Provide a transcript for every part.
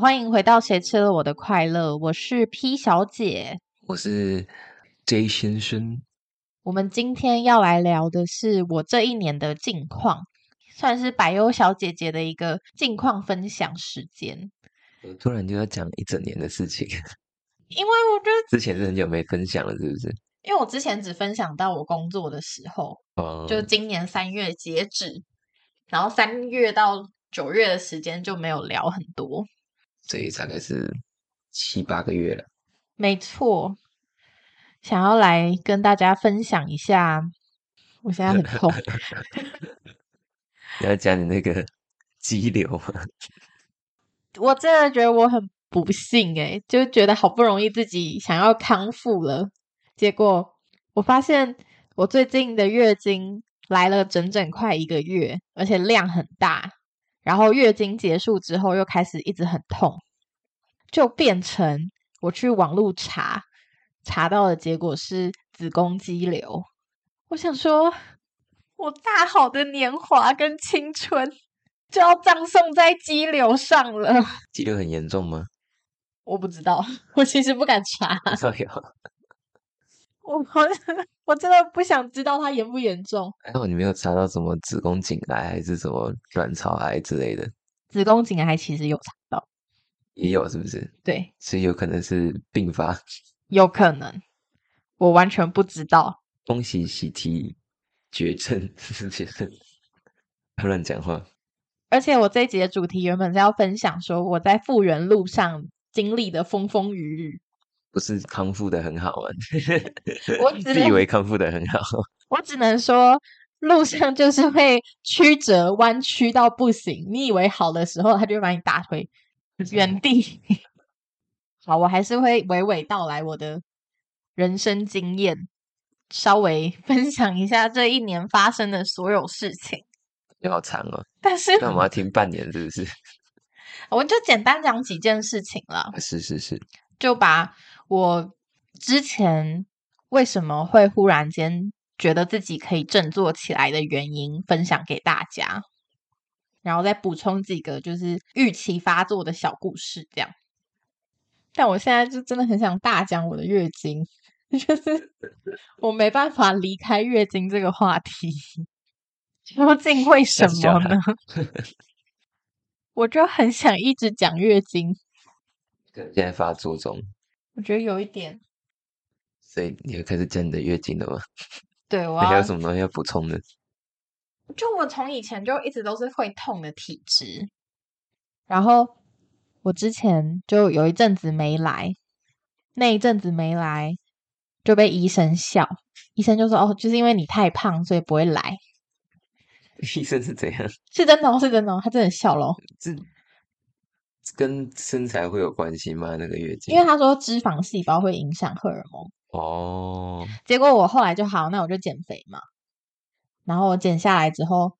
欢迎回到谁吃了我的快乐？我是 P 小姐，我是 J 先生。我们今天要来聊的是我这一年的近况，算是百优小姐姐的一个近况分享时间。突然就要讲一整年的事情，因为我觉得之前是很久没分享了，是不是？因为我之前只分享到我工作的时候，哦，就今年三月截止，然后三月到九月的时间就没有聊很多。所以大概是七八个月了。没错，想要来跟大家分享一下，我现在很痛。你 要讲你那个肌瘤吗？我真的觉得我很不幸诶，就觉得好不容易自己想要康复了，结果我发现我最近的月经来了整整快一个月，而且量很大。然后月经结束之后又开始一直很痛，就变成我去网络查，查到的结果是子宫肌瘤。我想说，我大好的年华跟青春就要葬送在肌瘤上了。肌瘤很严重吗？我不知道，我其实不敢查。我我 我真的不想知道它严不严重。还好你没有查到什么子宫颈癌还是什么卵巢癌之类的。子宫颈癌其实有查到，也有是不是？对，所以有可能是并发。有可能，我完全不知道。恭喜喜提绝症，绝症，乱讲话。而且我这一集的主题原本是要分享说我在复原路上经历的风风雨雨。不是康复的很好啊，我自以为康复的很好。我只能说，路上就是会曲折弯曲到不行。你以为好的时候，他就会把你打回原地。好，我还是会娓娓道来我的人生经验，稍微 分享一下这一年发生的所有事情。好长哦，但是那我们要听半年是不是？我就简单讲几件事情了。是是是，就把。我之前为什么会忽然间觉得自己可以振作起来的原因分享给大家，然后再补充几个就是预期发作的小故事，这样。但我现在就真的很想大讲我的月经，就是 我没办法离开月经这个话题，究竟为 什么呢？我就很想一直讲月经，现在发作中。我觉得有一点，所以你要开始讲你的月经了吗？对，我 还有什么东西要补充的？就我从以前就一直都是会痛的体质，然后我之前就有一阵子没来，那一阵子没来就被医生笑，医生就说：“哦，就是因为你太胖，所以不会来。”医生是怎样？是真的，是真的，他真的笑了。跟身材会有关系吗？那个月经？因为他说脂肪细胞会影响荷尔蒙哦。结果我后来就好，那我就减肥嘛。然后我减下来之后，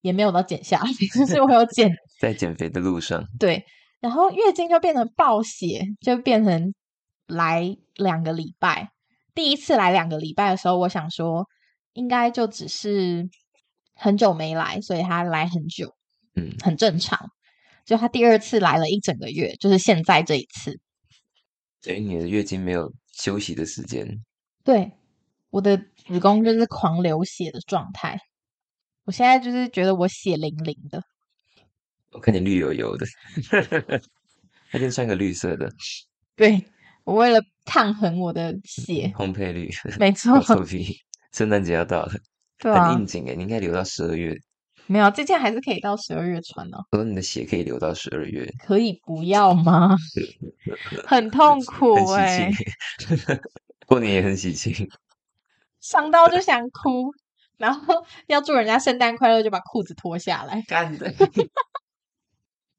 也没有到减下来，就是我有减 在减肥的路上。对，然后月经就变成暴血，就变成来两个礼拜。第一次来两个礼拜的时候，我想说应该就只是很久没来，所以他来很久，嗯，很正常。就他第二次来了一整个月，就是现在这一次。等于你的月经没有休息的时间。对，我的子宫就是狂流血的状态。我现在就是觉得我血淋淋的。我看你绿油油的，那就穿个绿色的。对，我为了抗衡我的血，烘焙绿，没错。圣诞节要到了，对很应景诶，你应该留到十二月。没有，这件还是可以到十二月穿哦。我说你的鞋可以留到十二月，可以不要吗？很痛 苦哎，过年也很喜庆，伤到就想哭，然后要祝人家圣诞快乐，就把裤子脱下来。干的，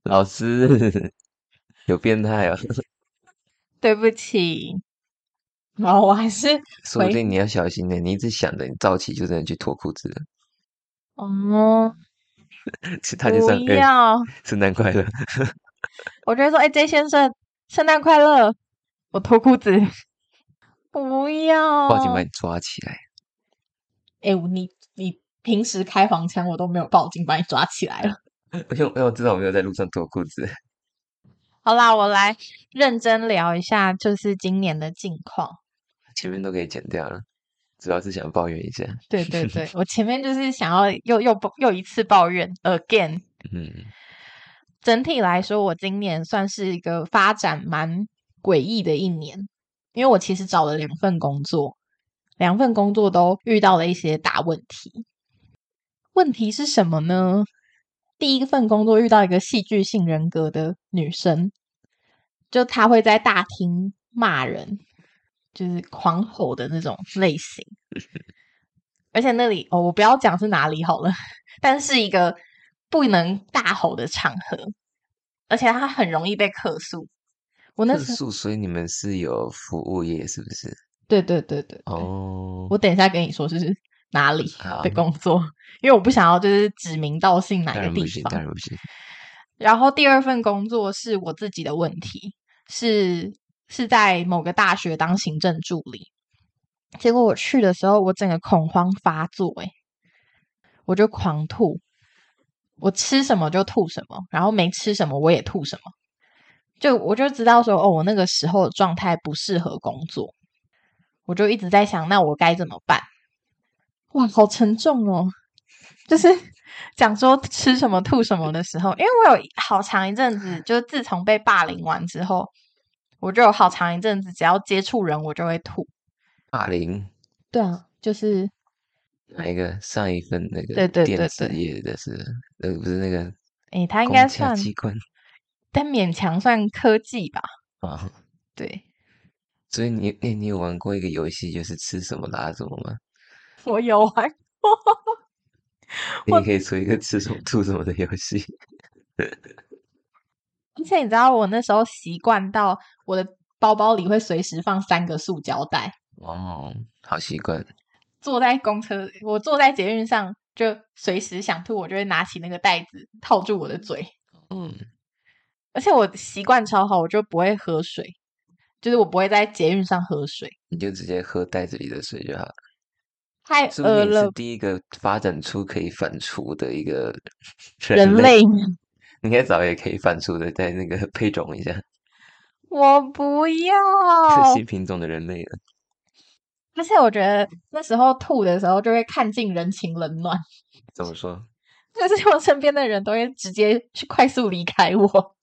老师有变态啊！对不起，哦，我还是说不定你要小心点，你一直想着你早起就真的去脱裤子了。哦，其他就不要 圣诞快乐。我觉得说，哎，J 先生，圣诞快乐！我脱裤子，不要，报警把你抓起来。哎，你你平时开黄腔，我都没有报警把你抓起来了。因为因为我知道我没有在路上脱裤子。好啦，我来认真聊一下，就是今年的近况。前面都可以剪掉了，主要是想抱怨一下。对对对，我前面就是想要又又又一次抱怨 again。嗯，整体来说，我今年算是一个发展蛮诡异的一年，因为我其实找了两份工作，两份工作都遇到了一些大问题。问题是什么呢？第一份工作遇到一个戏剧性人格的女生，就她会在大厅骂人，就是狂吼的那种类型。而且那里哦，我不要讲是哪里好了，但是一个不能大吼的场合，而且它很容易被客诉。我那时客诉，所以你们是有服务业是不是？对对对对对，哦，我等一下跟你说是哪里的工作，因为我不想要就是指名道姓哪个地方。然后第二份工作是我自己的问题，是是在某个大学当行政助理。结果我去的时候，我整个恐慌发作、欸，我就狂吐，我吃什么就吐什么，然后没吃什么我也吐什么，就我就知道说，哦，我那个时候的状态不适合工作，我就一直在想，那我该怎么办？哇，好沉重哦！就是 讲说吃什么吐什么的时候，因为我有好长一阵子，就自从被霸凌完之后，我就有好长一阵子，只要接触人我就会吐。霸凌对啊，就是哪一个？上一份那个对对对电子对业的是，那个不是那个诶，他应该算，机关但勉强算科技吧。啊。对所以你你你有玩过一个游戏，就是吃什么拉什么吗？我有玩过，你也可以出一个吃什么吐什么的游戏。而且你知道我那时候习惯到我的包包里会随时放三个塑胶袋。哦，好习惯。坐在公车，我坐在捷运上，就随时想吐，我就会拿起那个袋子套住我的嘴。嗯，而且我习惯超好，我就不会喝水，就是我不会在捷运上喝水，你就直接喝袋子里的水就好了。太饿了。第一个发展出可以反刍的一个人类，类，你应该早也可以反刍的，在那个配种一下，我不是要。新品种的人类了。而且我觉得那时候吐的时候，就会看尽人情冷暖，怎么说？就是我身边的人都会直接去快速离开我，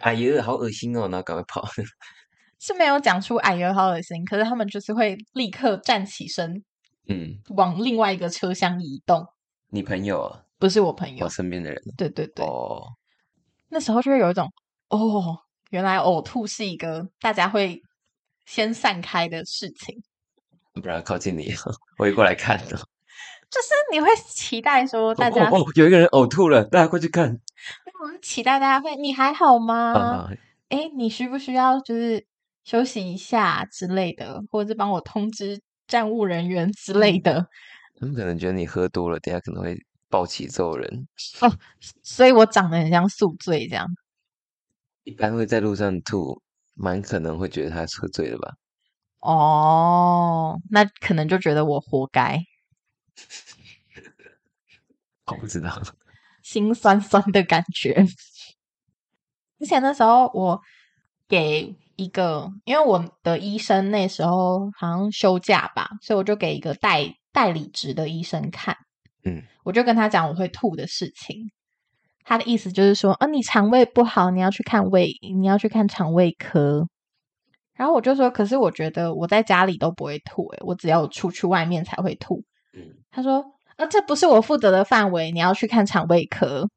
哎呀，好恶心哦！然后赶快跑。是没有讲出“哎呦好恶心”，可是他们就是会立刻站起身，嗯，往另外一个车厢移动。你朋友啊，不是我朋友我，身边的人对对对，哦，那时候就会有一种哦，原来呕吐是一个大家会先散开的事情，不然靠近你，我也过来看的。就是你会期待说大家，哦哦，有一个人呕吐了，大家快去看我们期待大家会你还好吗？啊！诶，你需不需要就是休息一下之类的，或者是帮我通知站务人员之类的？他们可能觉得你喝多了，等下可能会暴起揍人哦。所以我长得很像宿醉这样。一般会在路上吐，蛮可能会觉得他是喝醉了吧？哦，那可能就觉得我活该，我不知道。心酸酸的感觉。之前那时候我给一个，因为我的医生那时候好像休假吧，所以我就给一个代代理职的医生看。嗯，我就跟他讲我会吐的事情。他的意思就是说，啊，你肠胃不好，你要去看胃，你要去看肠胃科。然后我就说，可是我觉得我在家里都不会吐、欸，我只要出去外面才会吐。嗯，他说，啊，这不是我负责的范围，你要去看肠胃科。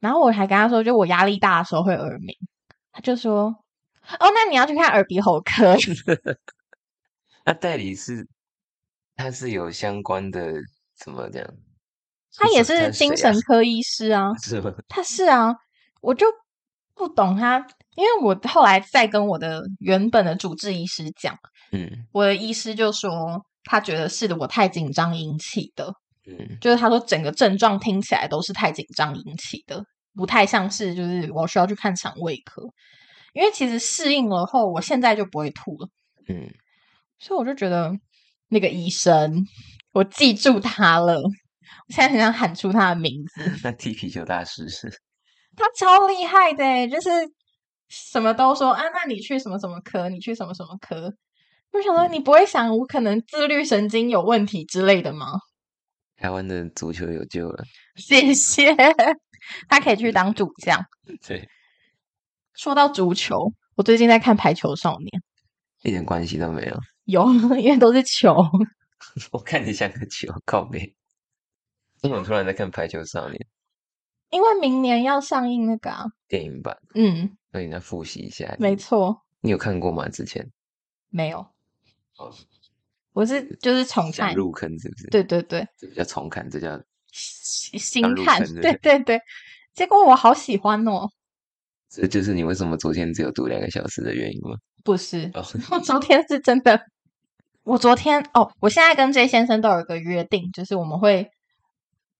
然后我还跟他说，就我压力大的时候会耳鸣。他就说，哦，那你要去看耳鼻喉科。那代理是他是有相关的怎么讲？他也是是精神科医师啊。是吗？他是啊，我就不懂他，因为我后来再跟我的原本的主治医师讲，嗯我的医师就说他觉得是的我太紧张引起的，嗯就是他说整个症状听起来都是太紧张引起的，不太像是就是我需要去看肠胃科，因为其实适应了后，我现在就不会吐了，嗯，所以我就觉得那个医生，我记住他了，我现在很想喊出他的名字。那踢皮球大师是 他超厉害的欸，就是什么都说啊，那你去什么什么科，你去什么什么科。我想说，你不会想我可能自律神经有问题之类的吗？台湾的足球有救了，谢谢，他可以去当主将。对，说到足球，我最近在看《排球少年》，一点关系都没有。有，因为都是球。我看你像个球，靠背。为什么突然在看《排球少年》？因为明年要上映那个啊，电影版，嗯，所以你要复习一下。没错，你有看过吗？之前没有，哦，我是就是重看，入坑是不是？，对对对，这叫重看，这叫新新看，对对对，结果我好喜欢哦，这就是你为什么昨天只有读两个小时的原因吗？不是，哦，我昨天是真的，我昨天哦，我现在跟 J 先生都有一个约定，就是我们会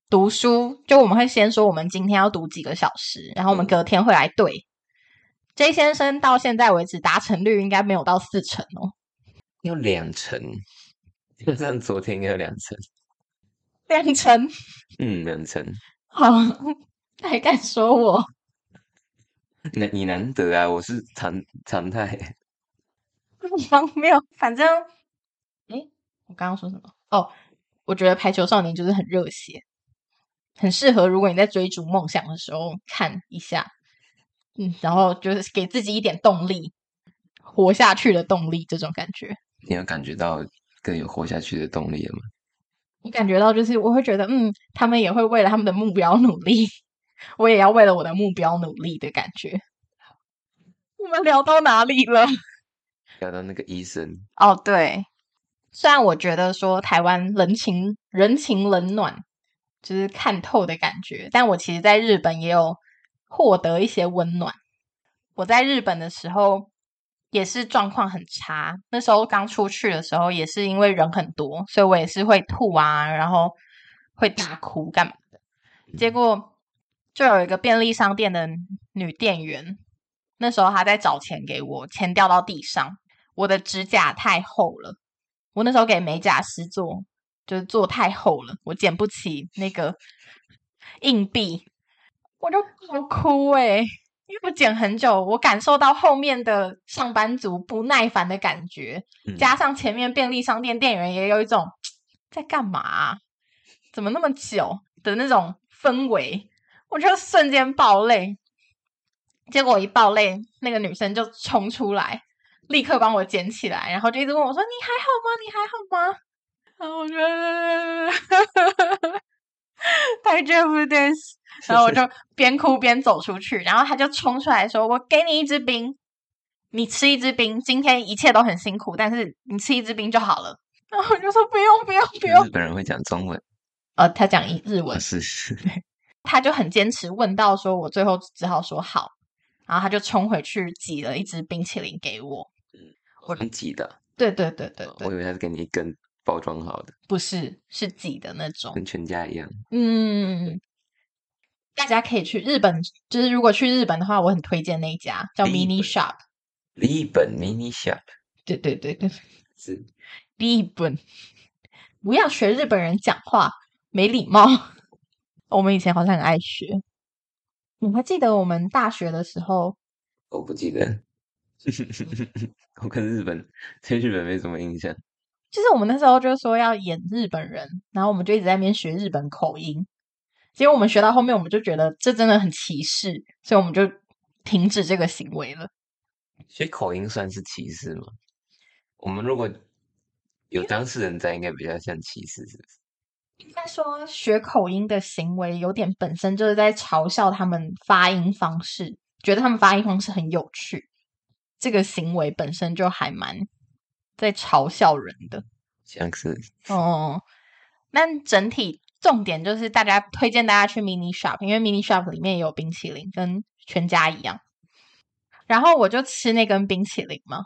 读书，就我们会先说我们今天要读几个小时，然后我们嗯隔天会来对。J 先生到现在为止达成率应该没有到四成哦，要两成，就像昨天应该有两成，两成，嗯，两成。好，还敢说我？难你难得啊，我是常常态。荒谬。反正，诶，我刚刚说什么？哦，我觉得《排球少年》就是很热血，很适合如果你在追逐梦想的时候看一下，嗯，然后就是给自己一点动力，活下去的动力，这种感觉。你有感觉到更有活下去的动力了吗？我感觉到就是我会觉得，嗯，他们也会为了他们的目标努力，我也要为了我的目标努力的感觉。我们聊到哪里了？聊到那个医生，哦，对，虽然我觉得说台湾人情人情冷暖，就是看透的感觉，但我其实在日本也有获得一些温暖。我在日本的时候也是状况很差，那时候刚出去的时候也是因为人很多，所以我也是会吐啊，然后会大哭干嘛的。结果就有一个便利商店的女店员，那时候她在找钱给我，钱掉到地上。我的指甲太厚了，我那时候给美甲师做，就是做太厚了，我捡不起那个硬币，我就好哭诶、因为我捡很久，我感受到后面的上班族不耐烦的感觉，嗯。加上前面便利商店店员也有一种在干嘛啊、怎么那么久？的那种氛围，我就瞬间爆泪。结果一爆泪，那个女生就冲出来，立刻帮我捡起来，然后就一直问我说：“你还好吗？你还好吗？”然后我觉得太这不对，然后我就边哭边走出去，然后他就冲出来说：“我给你一支冰，你吃一支冰。今天一切都很辛苦，但是你吃一支冰就好了。”然后我就说：“不用，不用，不用日。本人会讲中文，”呃，他讲一日文，是是，他就很坚持，问到说我最后只好说好，然后他就冲回去挤了一支冰淇淋给我。我很挤的，对对对对对，我以为他是给你一根包装好的，不是是挤的那种。跟全家一样。嗯，大家可以去日本，就是如果去日本的话，我很推荐那一家叫 Mini Shop。日本 mini shop 对对对对，是日本，不要学日本人讲话，没礼貌。我们以前好像很爱学。你还记得我们大学的时候，我不记得，我跟日本对日本没什么印象。就是我们那时候就说要演日本人，然后我们就一直在那边学日本口音。结果我们学到后面，我们就觉得这真的很歧视，所以我们就停止这个行为了。学口音算是歧视吗？我们如果有当事人在，应该比较像歧视，是不是？应该说，学口音的行为有点本身就是在嘲笑他们发音方式，觉得他们发音方式很有趣。这个行为本身就还蛮在嘲笑人的。像是哦，那整体重点就是大家推荐大家去 mini shop，因为 mini shop 里面也有冰淇淋，跟全家一样。然后我就吃那根冰淇淋嘛，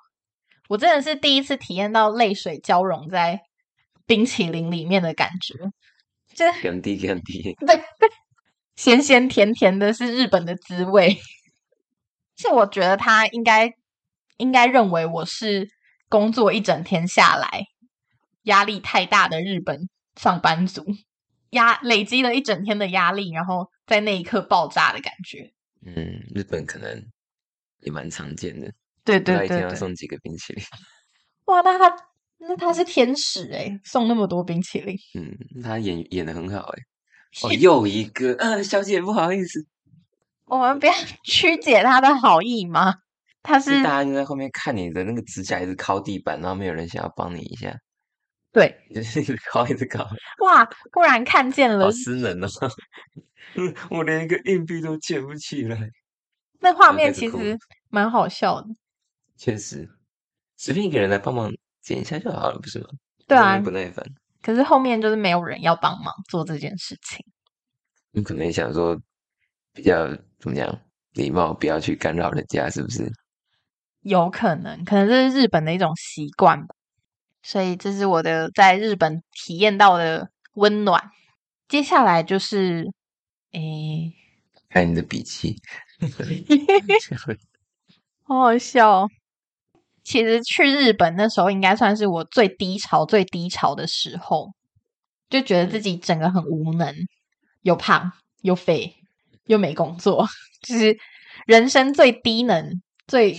我真的是第一次体验到泪水交融在冰淇淋里面的感觉，这更低更低。对对，咸咸甜甜的是日本的滋味。是我觉得它应该应该认为我是工作一整天下来压力太大的日本上班族，压累积了一整天的压力，然后在那一刻爆炸的感觉。嗯，日本可能也蛮常见的。对对对对，一天要送几个冰淇淋？哇，那他那他是天使诶，送那么多冰淇淋。嗯，他演演的很好哎。哦，又一个，呃，小姐不好意思，我们不要 曲解他的好意吗？他是是大家就在后面看你的那个指甲一直敲地板，然后没有人想要帮你一下，对就是 一直敲一直敲，哇，忽然看见了好私人哦。嗯，我连一个硬币都捡不起来。那画面，其实蛮好笑的。确实，随便一个人来帮忙捡一下就好了，不是吗？对啊不耐烦。可是后面就是没有人要帮忙做这件事情。你可能也想说比较怎么讲礼貌，不要去干扰人家，是不是？有可能，可能这是日本的一种习惯吧。所以这是我的在日本体验到的温暖。接下来就是，诶，看你的笔记，好好笑哦。其实去日本那时候，应该算是我最低潮、最低潮的时候，就觉得自己整个很无能，又胖又肥又没工作，就是人生最低能、最嗯，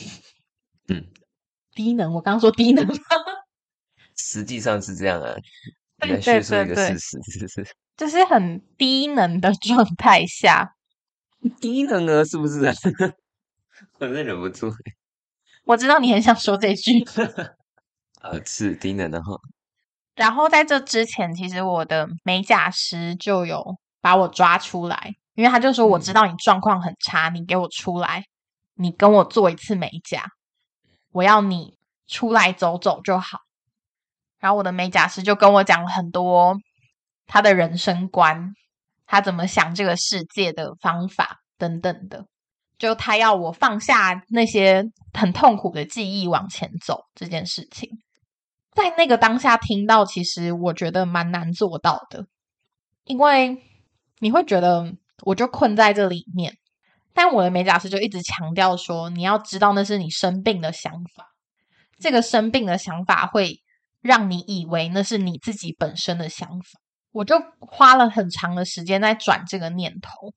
低能。我刚刚说低能吗？实际上是这样啊。你对对在叙述一对对个事实，是是？就是很低能的状态下，低能啊是不是啊？我真忍不住。我知道你很想说这句。呃，是低能的哈。然后在这之前，其实我的美甲师就有把我抓出来，因为他就说我知道你状况很差，你给我出来，你跟我做一次美甲，我要你出来走走就好。然后我的美甲师就跟我讲了很多他的人生观，他怎么想这个世界的方法等等的。就他要我放下那些很痛苦的记忆往前走这件事情，在那个当下听到，其实我觉得蛮难做到的，因为你会觉得我就困在这里面，但我的美甲师就一直强调说，你要知道那是你生病的想法，这个生病的想法会让你以为那是你自己本身的想法。我就花了很长的时间在转这个念头，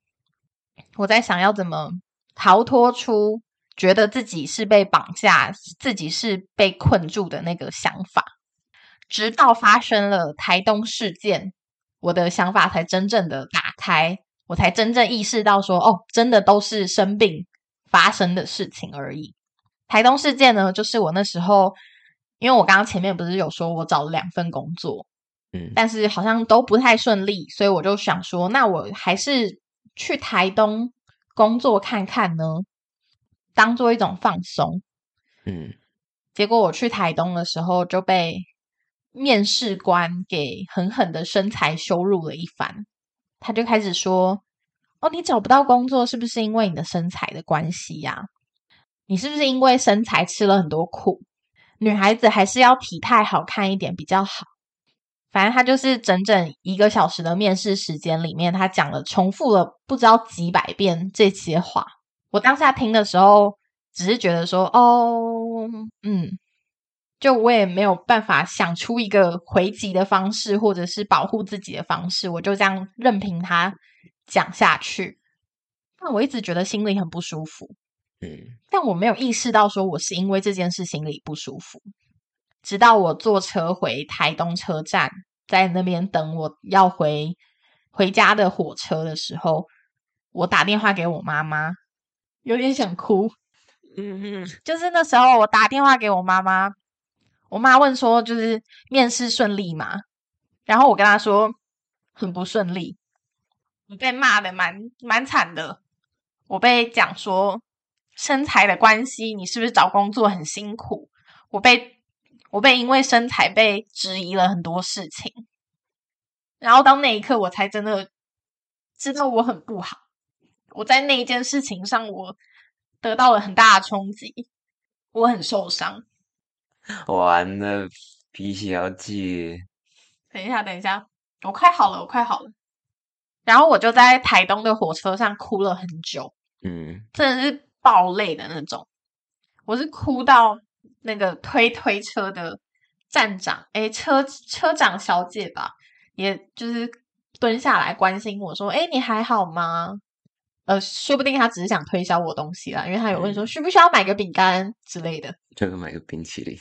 我在想要怎么逃脱出觉得自己是被绑架、自己是被困住的那个想法，直到发生了台东事件，我的想法才真正的打开，我才真正意识到说，哦，真的都是生病发生的事情而已。台东事件呢，就是我那时候，因为我刚刚前面不是有说我找了两份工作，嗯但是好像都不太顺利，所以我就想说，那我还是去台东工作看看呢，当做一种放松。嗯结果我去台东的时候就被面试官给狠狠的身材羞辱了一番。他就开始说：“哦，你找不到工作是不是因为你的身材的关系呀、你是不是因为身材吃了很多苦？女孩子还是要体态好看一点比较好。”反正他就是整整一个小时的面试时间里面，他讲了重复了不知道几百遍这些话。我当下听的时候，只是觉得说，哦，嗯，就我也没有办法想出一个回击的方式，或者是保护自己的方式，我就这样任凭他讲下去。但我一直觉得心里很不舒服，嗯但我没有意识到说我是因为这件事心里不舒服。直到我坐车回台东车站，在那边等我要回回家的火车的时候，我打电话给我妈妈，有点想哭。嗯嗯就是那时候我打电话给我妈妈，我妈问说就是面试顺利吗？然后我跟她说很不顺利，我被骂的蛮蛮惨的，我被讲说身材的关系，你是不是找工作很辛苦？我被我被因为身材被质疑了很多事情，然后到那一刻我才真的知道我很不好，我在那一件事情上我得到了很大的冲击，我很受伤。完了，皮小姐，等一下，等一下，我快好了，我快好了。然后我就在台东的火车上哭了很久，嗯真的是爆泪的那种。我是哭到那个推推车的站长，诶，车车长小姐吧，也就是蹲下来关心我说：“诶，你还好吗？”呃，说不定他只是想推销我东西啦，因为他有问说需不需要买个饼干之类的。就买个冰淇淋，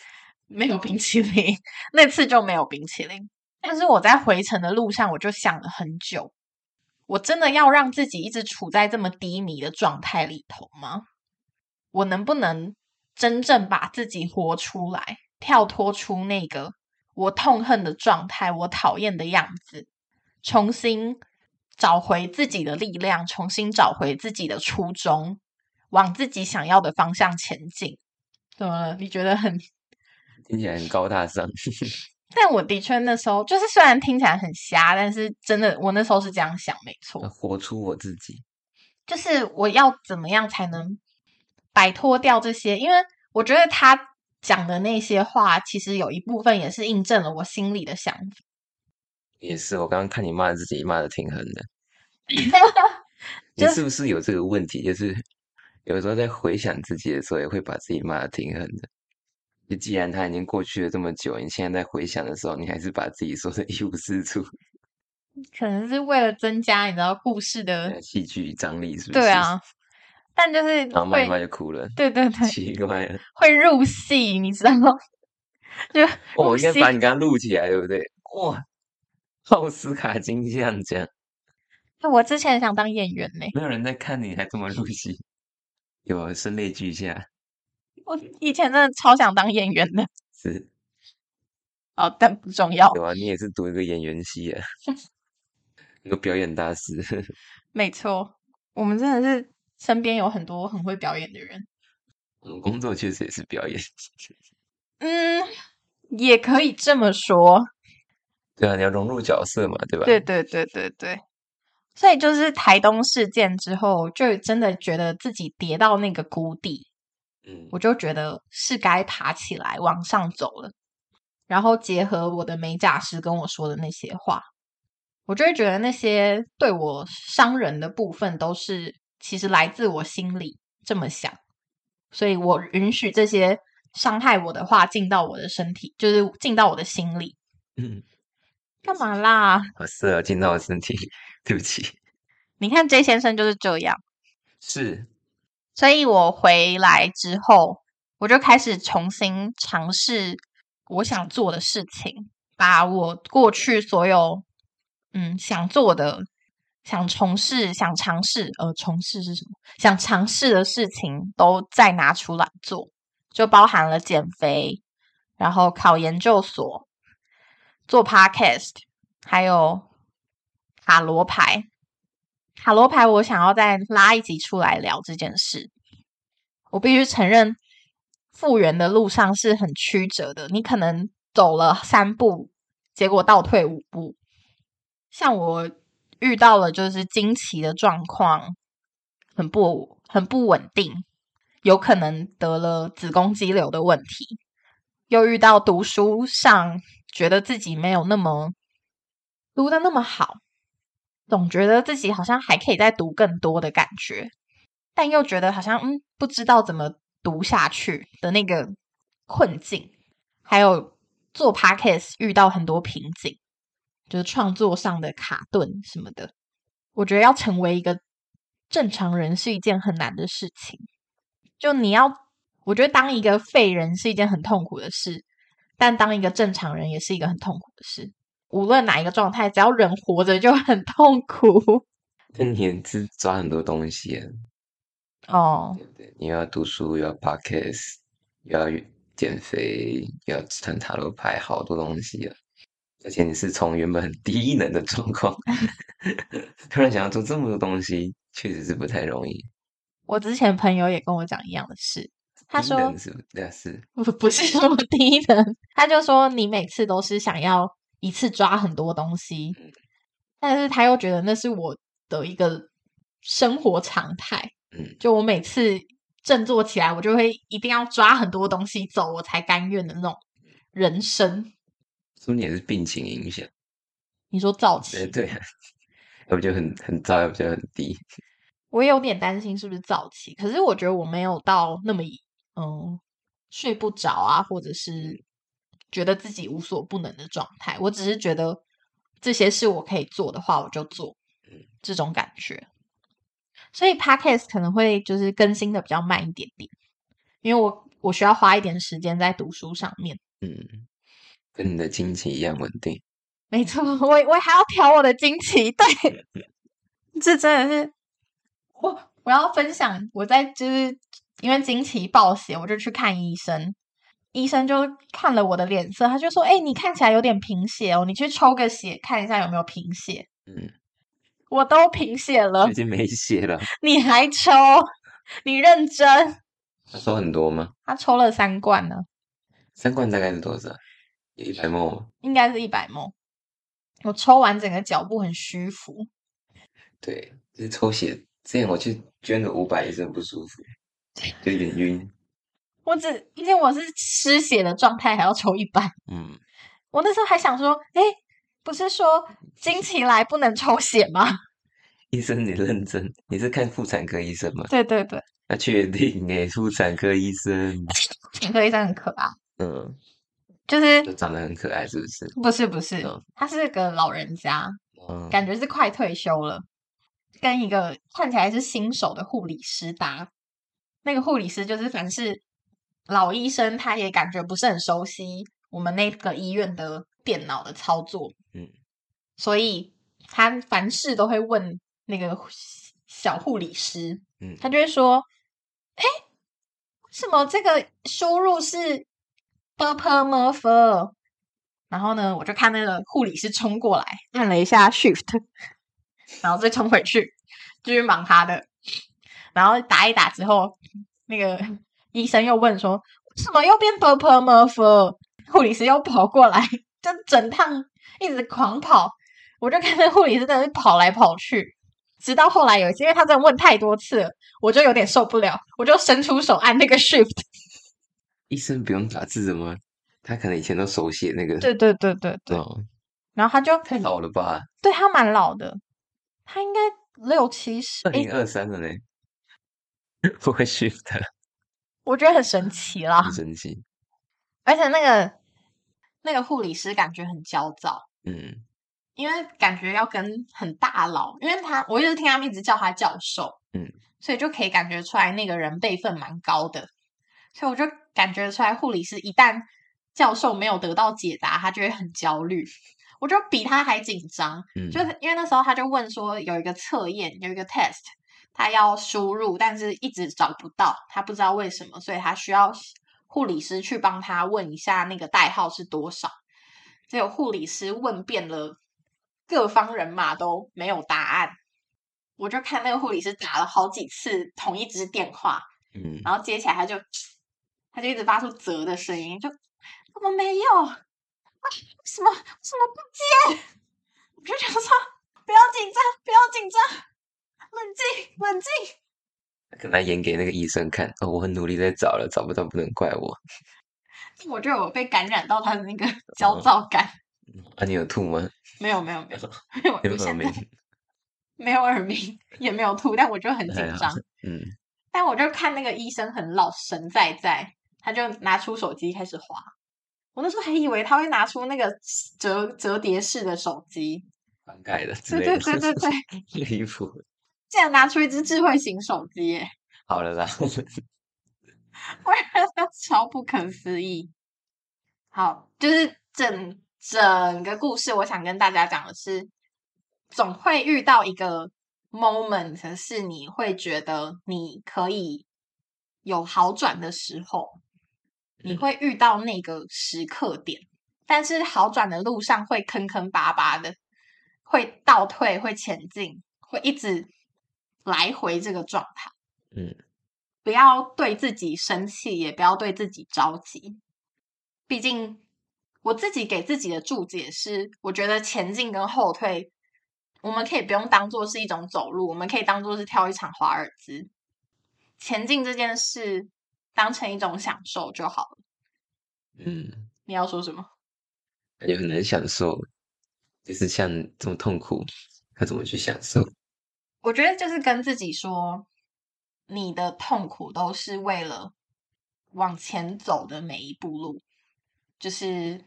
没有冰淇淋，那次就没有冰淇淋。但是我在回程的路上，我就想了很久，我真的要让自己一直处在这么低迷的状态里头吗？我能不能真正把自己活出来，跳脱出那个我痛恨的状态，我讨厌的样子，重新找回自己的力量，重新找回自己的初衷，往自己想要的方向前进？怎么了？你觉得很？听起来很高大上。但我的确那时候就是，虽然听起来很瞎，但是真的，我那时候是这样想，没错。活出我自己，就是我要怎么样才能摆脱掉这些？因为我觉得他讲的那些话，其实有一部分也是印证了我心里的想法。也是，我刚刚看你骂自己骂的挺狠的。你是不是有这个问题？就是有时候在回想自己的时候，也会把自己骂的挺狠的。就既然他已经过去了这么久，你现在在回想的时候，你还是把自己说的一无是处，可能是为了增加你知道故事的戏剧张力，是不是？对啊，但就是然后骂一骂就哭了，对对对，奇怪了，会入戏，你知道吗？就我应该把你刚刚录起来，对不对？哇，奥斯卡金像奖，我之前想当演员呢，没有人在看你还这么入戏，有声泪俱下。我以前真的超想当演员的，是，哦，但不重要。有啊，你也是读一个演员系啊，一个表演大师。没错，我们真的是身边有很多很会表演的人。我们，工作确实也是表演。嗯，也可以这么说。对啊，你要融入角色嘛，对吧？对对对对对。所以就是台东事件之后，就真的觉得自己跌到那个谷底。嗯我就觉得是该爬起来往上走了，然后结合我的美甲师跟我说的那些话，我就会觉得那些对我伤人的部分都是其实来自我心里这么想，所以我允许这些伤害我的话进到我的身体，就是进到我的心里。嗯，干嘛啦？好色进到我身体，对不起。你看 J 先生就是这样，是。所以我回来之后，我就开始重新尝试我想做的事情，把我过去所有嗯想做的、想从事、想尝试呃从事是什么？想尝试的事情都再拿出来做，就包含了减肥，然后考研究所，做 podcast，还有塔罗牌。塔罗牌，我想要再拉一集出来聊这件事。我必须承认，复原的路上是很曲折的。你可能走了三步，结果倒退五步。像我遇到了就是惊奇的状况，很不很不稳定，有可能得了子宫肌瘤的问题。又遇到读书上，觉得自己没有那么读的那么好。总觉得自己好像还可以再读更多的感觉，但又觉得好像嗯不知道怎么读下去的那个困境，还有做 podcast 遇到很多瓶颈，就是创作上的卡顿什么的。我觉得要成为一个正常人是一件很难的事情。就你要，我觉得当一个废人是一件很痛苦的事，但当一个正常人也是一个很痛苦的事。无论哪一个状态，只要人活着就很痛苦。那你是抓很多东西哦，对不对，你要读书，又要 podcast，要减肥，又要看塔罗牌，好多东西啊！而且你是从原本很低能的状况，突然想要做这么多东西，确实是不太容易。我之前朋友也跟我讲一样的事，他说：“是对啊，是 不不是什么低能？”他就说：“你每次都是想要。”一次抓很多东西，但是他又觉得那是我的一个生活常态。嗯，就我每次振作起来，我就会一定要抓很多东西走，我才甘愿的那种人生。是不是也是病情影响？你说躁气？对，要不就很很躁，要不就很低。我也有点担心是不是早期，可是我觉得我没有到那么嗯睡不着啊，或者是。觉得自己无所不能的状态，我只是觉得这些事我可以做的话，我就做，这种感觉。所以 podcast 可能会就是更新的比较慢一点点，因为我我需要花一点时间在读书上面。嗯，跟你的经期一样稳定。没错，我我还要调我的经期，对，这真的是我我要分享我在就是因为经期暴血，我就去看医生，医生就看了我的脸色，他就说：“哎、你看起来有点贫血哦，你去抽个血看一下有没有贫血。嗯，”我都贫血了已，经没血了。你还抽？你认真？他抽很多吗？他抽了三罐呢，三罐大概是多少？一百梦吗？应该是一百梦。我抽完整个脚部很虚浮，对，就是抽血。之前我去捐了五百也是很不舒服，就有点晕。我只因为我是失血的状态，还要抽一半。嗯，我那时候还想说，哎，不是说经期来不能抽血吗？医生你认真，你是看妇产科医生吗？对对对，那确定诶，妇产科医生，妇产科医生很可爱，嗯，就是就长得很可爱，是不是？不是不是嗯，他是个老人家，嗯，感觉是快退休了，跟一个看起来是新手的护理师搭。那个护理师就是凡是老医生，他也感觉不是很熟悉我们那个医院的电脑的操作，嗯，所以他凡事都会问那个小护理师，嗯他就会说：“哎，为什么这个输入是 b p m f？” 然后呢，我就看那个护理师冲过来，按了一下 Shift，然后再冲回去，继续忙他的。然后打一打之后，那个医生又问说：“为什么又变 b p m f？” 护理师又跑过来，就整趟一直狂跑。我就看那护理师真的是跑来跑去，直到后来有一次，因为他真的问太多次了，我就有点受不了，我就伸出手按那个 Shift。医生不用打字的吗？他可能以前都手写那个，对对对对对，哦，然后他就太老了吧？对他蛮老的，他应该六七十。诶二零二三了呢，不会 shift，我觉得很神奇啦很，神奇。而且那个那个护理师感觉很焦躁，嗯。因为感觉要跟很大佬，因为他我一直听他们一直叫他教授，嗯，所以就可以感觉出来那个人辈分蛮高的，所以我就感觉出来护理师一旦教授没有得到解答，他就会很焦虑，我就比他还紧张，嗯，就是。因为那时候他就问说有一个测验，有一个 test，他要输入，但是一直找不到，他不知道为什么，所以他需要护理师去帮他问一下那个代号是多少。结果护理师问遍了各方人马都没有答案，我就看那个护理师打了好几次同一支电话，嗯，然后接起来他就他就一直发出啧的声音，就怎么没有？啊什么为什么不接？我就想说不要紧张，不要紧张，冷静冷静。可能演给那个医生看。哦，我很努力在找了，找不到不能怪我。我就有被感染到他的那个焦躁感。啊，你有吐吗？没有没有没有，没有耳鸣，也没有吐，但我就很紧张。嗯，但我就看那个医生很老神在在，他就拿出手机开始划。我那时候还以为他会拿出那个折折叠式的手机，翻盖的之对。对对对对，离谱。竟然拿出一只智慧型手机耶，好了啦，我觉得超不可思议。好，就是整整个故事，我想跟大家讲的是，总会遇到一个 moment，是你会觉得你可以有好转的时候，你嗯。会遇到那个时刻点，但是好转的路上会坑坑巴巴的，会倒退，会前进，会一直来回这个状态。嗯，不要对自己生气，也不要对自己着急。毕竟我自己给自己的注解是，我觉得前进跟后退，我们可以不用当做是一种走路，我们可以当做是跳一场华尔兹。前进这件事当成一种享受就好了。嗯，你要说什么？感觉很难享受，就是像这么痛苦，要怎么去享受？我觉得就是跟自己说，你的痛苦都是为了往前走的每一步路，就是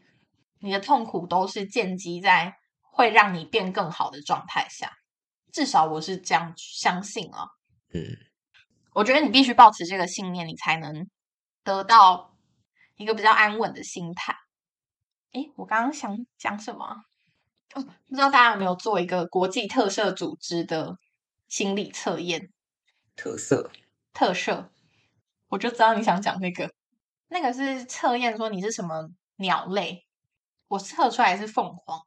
你的痛苦都是建基在会让你变更好的状态下。至少我是这样相信啊。嗯，我觉得你必须保持这个信念，你才能得到一个比较安稳的心态。诶，我刚刚想讲什么？哦，不知道大家有没有做一个国际特色组织的心理测验？特色特色，我就知道你想讲那个。那个是测验说你是什么鸟类，我测出来是凤凰，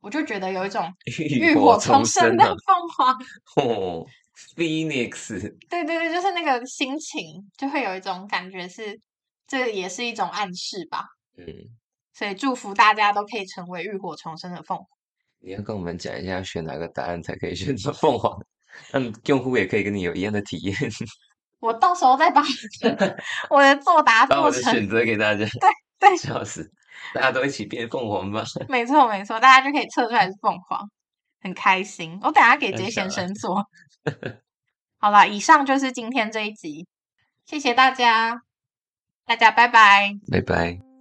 我就觉得有一种 浴火重生的凤凰 哦，Phoenix，对对对，就是那个心情，就会有一种感觉是，这也是一种暗示吧。嗯，所以祝福大家都可以成为浴火重生的凤凰。你要跟我们讲一下选哪个答案才可以选择凤凰，让用户也可以跟你有一样的体验。我到时候再把我的作答把我做成，的选择给大家，对对，笑死，大家都一起变凤凰吧。没错没错，大家就可以测出来是凤凰，很开心。我等下给杰先生做。好了，以上就是今天这一集，谢谢大家，大家拜拜。拜拜。